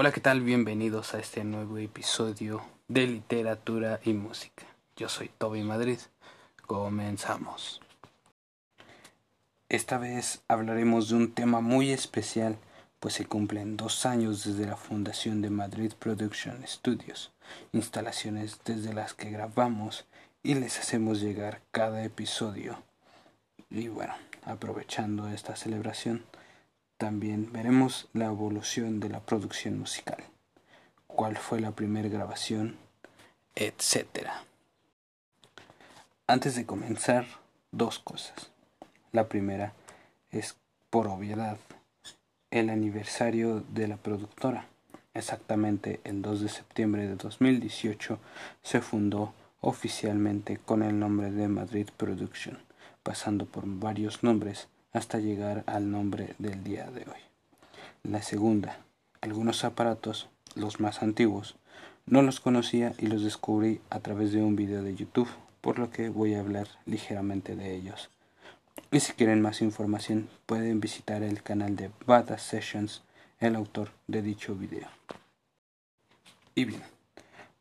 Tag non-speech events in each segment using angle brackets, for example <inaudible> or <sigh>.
Hola, ¿qué tal? Bienvenidos a este nuevo episodio de literatura y música. Yo soy Toby Madrid. Comenzamos. Esta vez hablaremos de un tema muy especial, pues se cumplen dos años desde la fundación de Madrid Production Studios, instalaciones desde las que grabamos y les hacemos llegar cada episodio. Y bueno, aprovechando esta celebración, también veremos la evolución de la producción musical, cuál fue la primera grabación, etc. Antes de comenzar, dos cosas. La primera es, por obviedad, el aniversario de la productora. Exactamente el 2 de septiembre de 2018 se fundó oficialmente con el nombre de Madrid Production, pasando por varios nombres hasta llegar al nombre del día de hoy. La segunda, algunos aparatos, los más antiguos, no los conocía y los descubrí a través de un video de YouTube, por lo que voy a hablar ligeramente de ellos. Y si quieren más información, pueden visitar el canal de Bada Sessions, el autor de dicho video. Y bien,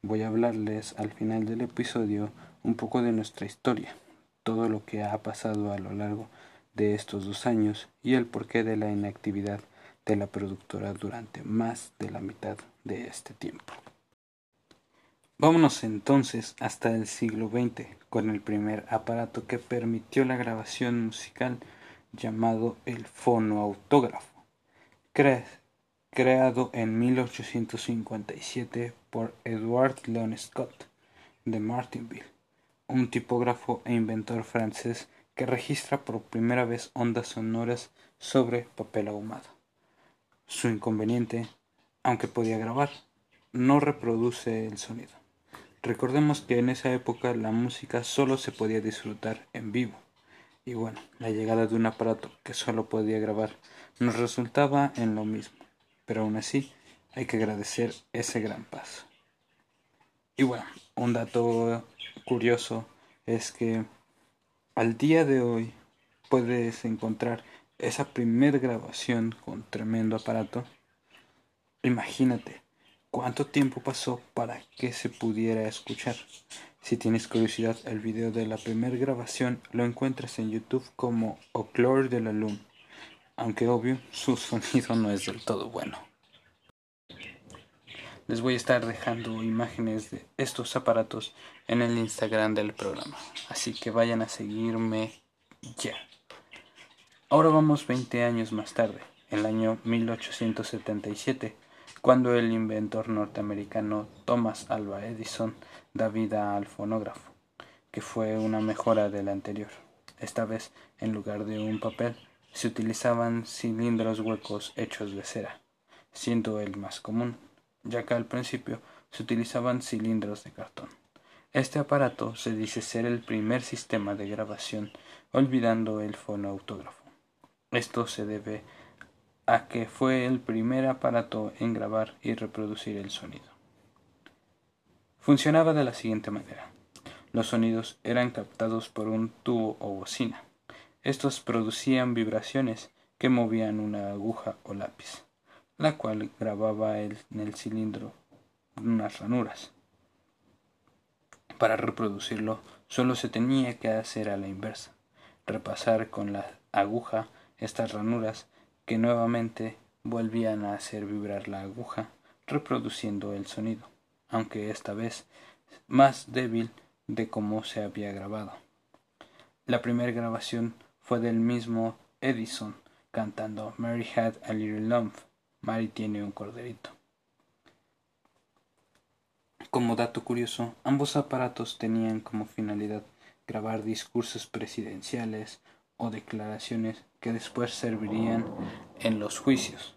voy a hablarles al final del episodio un poco de nuestra historia, todo lo que ha pasado a lo largo de estos dos años y el porqué de la inactividad de la productora durante más de la mitad de este tiempo. Vámonos entonces hasta el siglo XX con el primer aparato que permitió la grabación musical llamado el fonoautógrafo, creado en 1857 por Edward Leon Scott de Martinville, un tipógrafo e inventor francés que registra por primera vez ondas sonoras sobre papel ahumado. Su inconveniente, aunque podía grabar, no reproduce el sonido. Recordemos que en esa época la música solo se podía disfrutar en vivo. Y bueno, la llegada de un aparato que solo podía grabar nos resultaba en lo mismo. Pero aún así hay que agradecer ese gran paso. Y bueno, un dato curioso es que al día de hoy puedes encontrar esa primer grabación con tremendo aparato. Imagínate cuánto tiempo pasó para que se pudiera escuchar. Si tienes curiosidad, el video de la primera grabación lo encuentras en YouTube como Oclore de la Lune, aunque obvio su <laughs> sonido no es del todo bueno. Les voy a estar dejando imágenes de estos aparatos en el Instagram del programa, así que vayan a seguirme ya. Ahora vamos 20 años más tarde, el año 1877, cuando el inventor norteamericano Thomas Alva Edison da vida al fonógrafo, que fue una mejora del anterior. Esta vez, en lugar de un papel, se utilizaban cilindros huecos hechos de cera, siendo el más común ya que al principio se utilizaban cilindros de cartón. Este aparato se dice ser el primer sistema de grabación, olvidando el fonoautógrafo. Esto se debe a que fue el primer aparato en grabar y reproducir el sonido. Funcionaba de la siguiente manera. Los sonidos eran captados por un tubo o bocina. Estos producían vibraciones que movían una aguja o lápiz la cual grababa en el cilindro unas ranuras. Para reproducirlo solo se tenía que hacer a la inversa, repasar con la aguja estas ranuras que nuevamente volvían a hacer vibrar la aguja, reproduciendo el sonido, aunque esta vez más débil de como se había grabado. La primera grabación fue del mismo Edison cantando Mary Had a Little Lump Mary tiene un corderito. Como dato curioso, ambos aparatos tenían como finalidad grabar discursos presidenciales o declaraciones que después servirían en los juicios.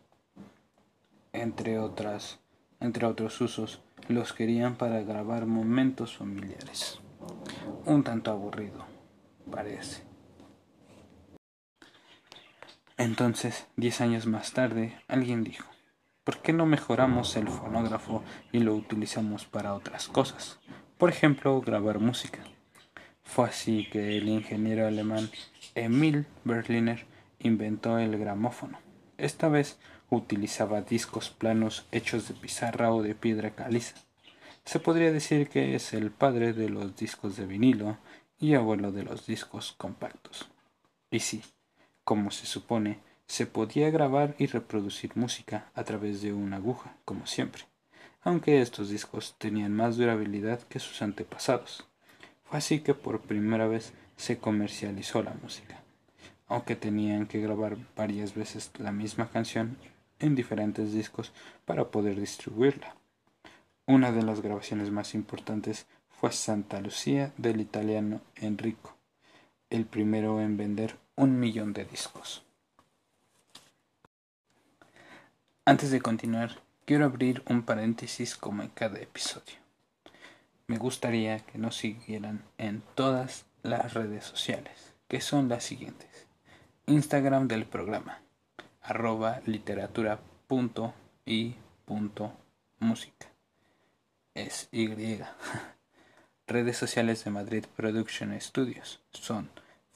Entre otras, entre otros usos, los querían para grabar momentos familiares. Un tanto aburrido, parece. Entonces, diez años más tarde, alguien dijo, ¿por qué no mejoramos el fonógrafo y lo utilizamos para otras cosas? Por ejemplo, grabar música. Fue así que el ingeniero alemán Emil Berliner inventó el gramófono. Esta vez utilizaba discos planos hechos de pizarra o de piedra caliza. Se podría decir que es el padre de los discos de vinilo y abuelo de los discos compactos. Y sí, como se supone, se podía grabar y reproducir música a través de una aguja, como siempre, aunque estos discos tenían más durabilidad que sus antepasados. Fue así que por primera vez se comercializó la música, aunque tenían que grabar varias veces la misma canción en diferentes discos para poder distribuirla. Una de las grabaciones más importantes fue Santa Lucía del italiano Enrico, el primero en vender un millón de discos. Antes de continuar, quiero abrir un paréntesis como en cada episodio. Me gustaría que nos siguieran en todas las redes sociales, que son las siguientes. Instagram del programa, arroba literatura música. Es Y. <laughs> Redes sociales de Madrid Production Studios son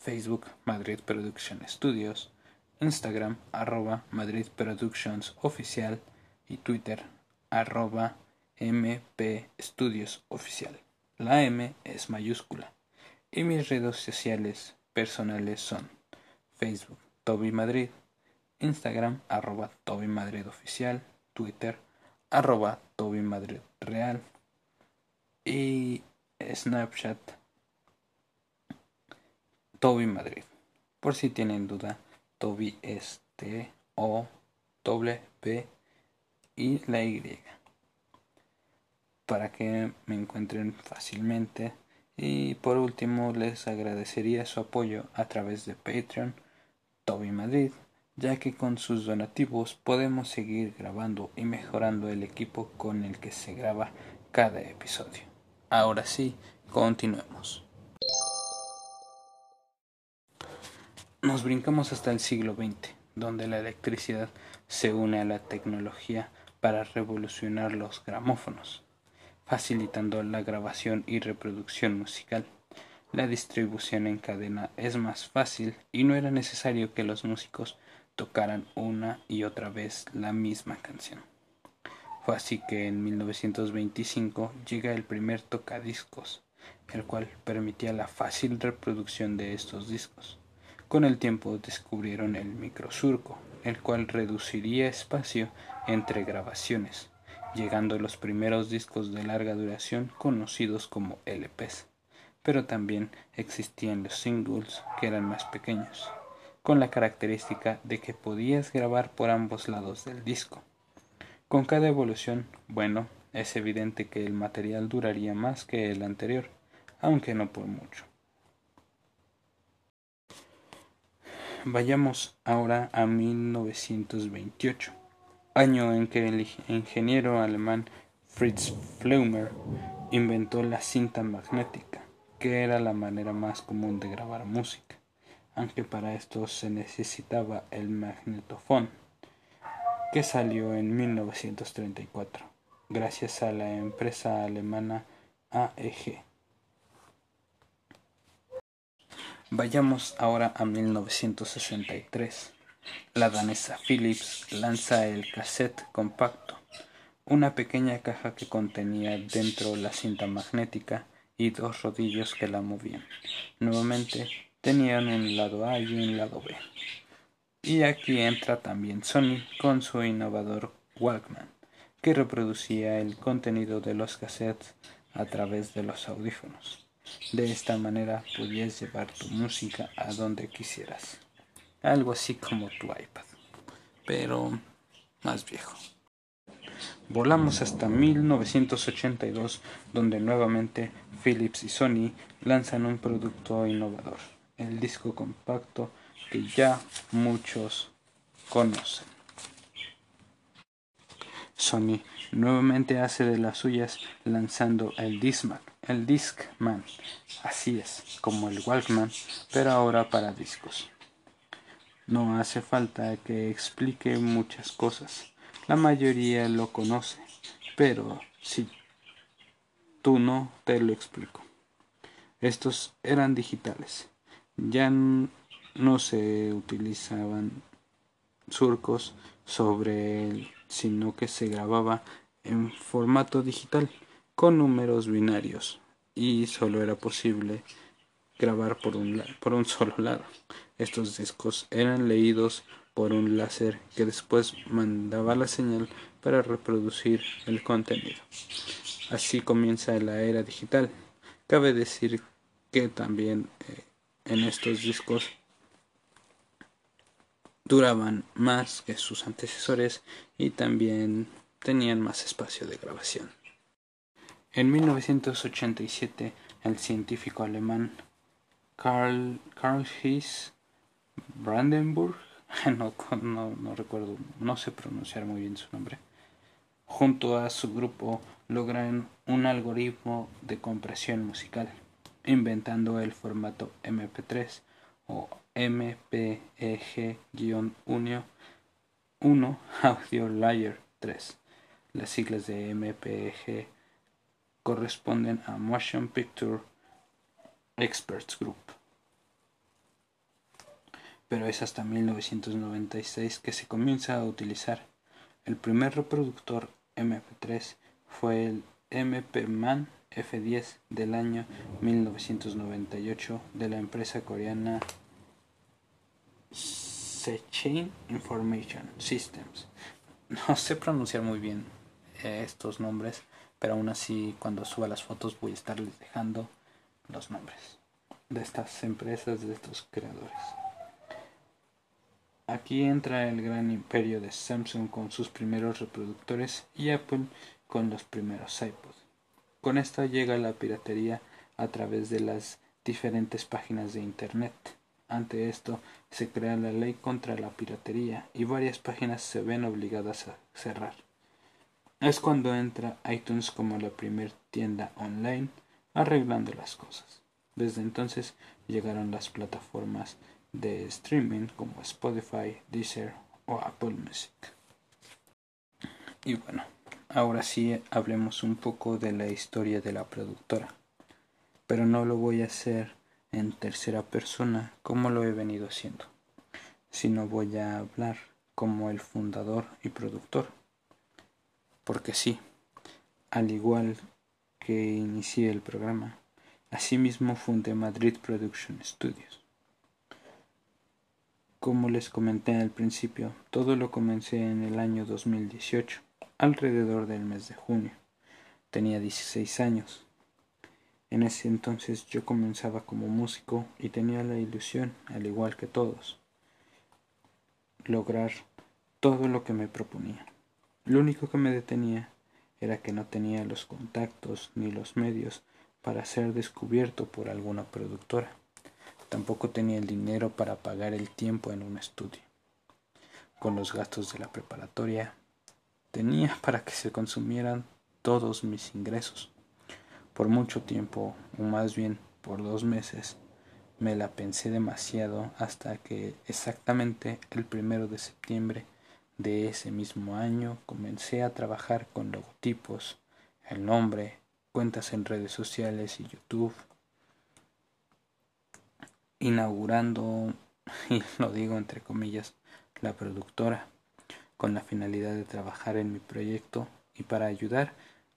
Facebook Madrid Production Studios, Instagram arroba Madrid Productions Oficial y Twitter arroba MP Studios Oficial. La M es mayúscula. Y mis redes sociales personales son Facebook Toby Madrid, Instagram arroba Toby Madrid Oficial, Twitter arroba Toby Madrid Real y Snapchat Toby Madrid. Por si tienen duda, Toby es T O W y la Y. Para que me encuentren fácilmente. Y por último les agradecería su apoyo a través de Patreon Toby Madrid, ya que con sus donativos podemos seguir grabando y mejorando el equipo con el que se graba cada episodio. Ahora sí, continuemos. Nos brincamos hasta el siglo XX, donde la electricidad se une a la tecnología para revolucionar los gramófonos, facilitando la grabación y reproducción musical. La distribución en cadena es más fácil y no era necesario que los músicos tocaran una y otra vez la misma canción. Fue así que en 1925 llega el primer tocadiscos, el cual permitía la fácil reproducción de estos discos. Con el tiempo descubrieron el microsurco, el cual reduciría espacio entre grabaciones, llegando los primeros discos de larga duración conocidos como LPs. Pero también existían los singles que eran más pequeños, con la característica de que podías grabar por ambos lados del disco. Con cada evolución, bueno, es evidente que el material duraría más que el anterior, aunque no por mucho. Vayamos ahora a 1928, año en que el ingeniero alemán Fritz Fleumer inventó la cinta magnética, que era la manera más común de grabar música, aunque para esto se necesitaba el magnetofón que salió en 1934, gracias a la empresa alemana AEG. Vayamos ahora a 1963. La danesa Philips lanza el cassette compacto, una pequeña caja que contenía dentro la cinta magnética y dos rodillos que la movían. Nuevamente tenían un lado A y un lado B. Y aquí entra también Sony con su innovador Walkman, que reproducía el contenido de los cassettes a través de los audífonos. De esta manera podías llevar tu música a donde quisieras. Algo así como tu iPad, pero más viejo. Volamos hasta 1982, donde nuevamente Philips y Sony lanzan un producto innovador, el disco compacto que ya muchos conocen. Sony nuevamente hace de las suyas lanzando el Discman, el Discman, así es, como el Walkman, pero ahora para discos. No hace falta que explique muchas cosas, la mayoría lo conoce, pero si tú no, te lo explico. Estos eran digitales, ya no se utilizaban surcos sobre él, sino que se grababa en formato digital con números binarios y solo era posible grabar por un, por un solo lado. Estos discos eran leídos por un láser que después mandaba la señal para reproducir el contenido. Así comienza la era digital. Cabe decir que también eh, en estos discos duraban más que sus antecesores y también tenían más espacio de grabación. En 1987, el científico alemán Karl, Karl Brandenburg, <laughs> no, no, recuerdo, no sé pronunciar muy bien su nombre, junto a su grupo logran un algoritmo de compresión musical, inventando el formato MP3 o MPEG-1 <laughs> Audio Layer 3. Las siglas de MPEG corresponden a Motion Picture Experts Group. Pero es hasta 1996 que se comienza a utilizar. El primer reproductor MP3 fue el MP-Man F10 del año 1998 de la empresa coreana Sechain Information Systems. No sé pronunciar muy bien eh, estos nombres, pero aún así cuando suba las fotos voy a estarles dejando los nombres de estas empresas, de estos creadores. Aquí entra el gran imperio de Samsung con sus primeros reproductores y Apple con los primeros iPods. Con esto llega la piratería a través de las diferentes páginas de Internet. Ante esto se crea la ley contra la piratería y varias páginas se ven obligadas a cerrar. Es cuando entra iTunes como la primer tienda online arreglando las cosas. Desde entonces llegaron las plataformas de streaming como Spotify, Deezer o Apple Music. Y bueno, ahora sí hablemos un poco de la historia de la productora, pero no lo voy a hacer en tercera persona como lo he venido haciendo, sino voy a hablar como el fundador y productor. Porque sí, al igual que inicié el programa, asimismo fundé Madrid Production Studios. Como les comenté al principio, todo lo comencé en el año 2018, alrededor del mes de junio. Tenía 16 años en ese entonces yo comenzaba como músico y tenía la ilusión, al igual que todos, lograr todo lo que me proponía. Lo único que me detenía era que no tenía los contactos ni los medios para ser descubierto por alguna productora. Tampoco tenía el dinero para pagar el tiempo en un estudio. Con los gastos de la preparatoria, tenía <laughs> para que se consumieran todos mis ingresos. Por mucho tiempo, o más bien por dos meses, me la pensé demasiado hasta que exactamente el primero de septiembre de ese mismo año comencé a trabajar con logotipos, el nombre, cuentas en redes sociales y YouTube, inaugurando, <laughs> y lo digo entre comillas, la productora, con la finalidad de trabajar en mi proyecto y para ayudar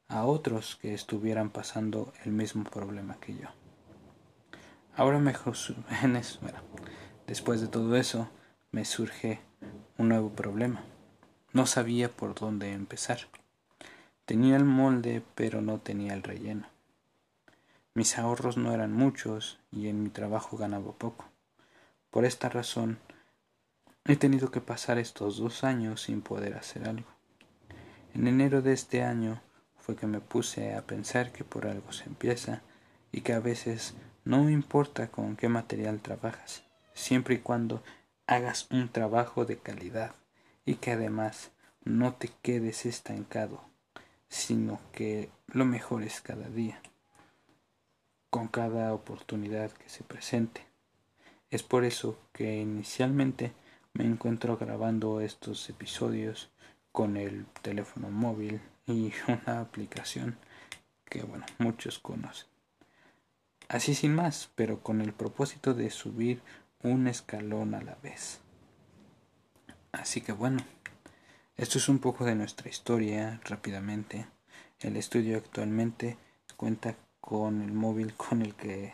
a otros que estuvieran pasando el mismo problema que yo. Ahora mejor <laughs> después de todo eso me surge un nuevo problema. No sabía por dónde empezar. Tenía el molde, pero no tenía el relleno. Mis ahorros no eran muchos y en mi trabajo ganaba poco. Por esta razón, he tenido que pasar estos dos años sin poder hacer algo. En enero de este año fue que me puse a pensar que por algo se empieza y que a veces no importa con qué material trabajas, siempre y cuando hagas un trabajo de calidad y que además no te quedes estancado, sino que lo mejores cada día, con cada oportunidad que se presente. Es por eso que inicialmente me encuentro grabando estos episodios con el teléfono móvil y <laughs> una aplicación que bueno muchos conocen así sin más pero con el propósito de subir un escalón a la vez Así que bueno, esto es un poco de nuestra historia rápidamente. El estudio actualmente cuenta con el móvil con el que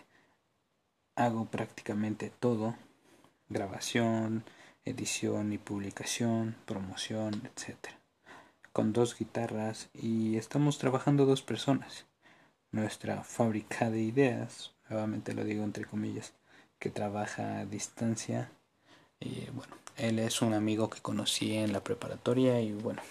hago prácticamente todo, grabación, edición y publicación, promoción, etc. Con dos guitarras y estamos trabajando dos personas. Nuestra fábrica de ideas, nuevamente lo digo entre comillas, que trabaja a distancia. Y bueno, él es un amigo que conocí en la preparatoria y bueno,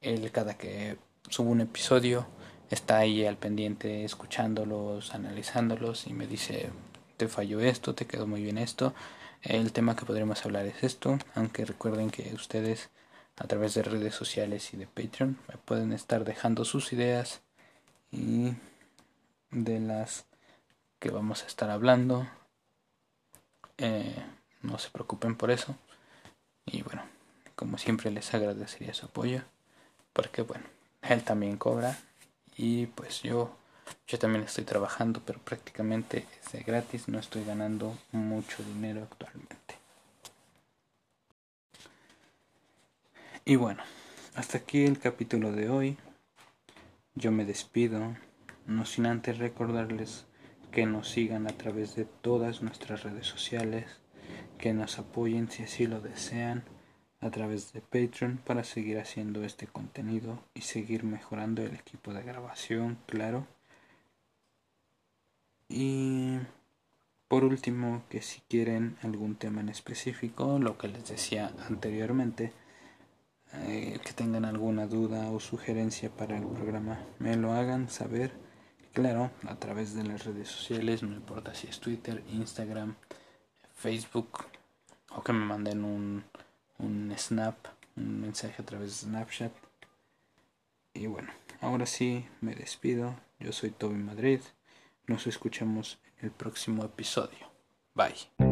él cada que subo un episodio está ahí al pendiente escuchándolos, analizándolos y me dice, te falló esto, te quedó muy bien esto. El tema que podremos hablar es esto, aunque recuerden que ustedes a través de redes sociales y de Patreon me pueden estar dejando sus ideas y de las que vamos a estar hablando. Eh, no se preocupen por eso. Y bueno, como siempre les agradecería su apoyo, porque bueno, él también cobra y pues yo yo también estoy trabajando, pero prácticamente es de gratis, no estoy ganando mucho dinero actualmente. Y bueno, hasta aquí el capítulo de hoy. Yo me despido, no sin antes recordarles que nos sigan a través de todas nuestras redes sociales, que nos apoyen si así lo desean a través de Patreon para seguir haciendo este contenido y seguir mejorando el equipo de grabación, claro. Y por último, que si quieren algún tema en específico, lo que les decía anteriormente, eh, que tengan alguna duda o sugerencia para el programa, me lo hagan saber, claro, a través de las redes sociales, no importa si es Twitter, Instagram, Facebook, o que me manden un, un snap, un mensaje a través de Snapchat. Y bueno, ahora sí me despido. Yo soy Toby Madrid. Nos escuchamos en el próximo episodio. Bye.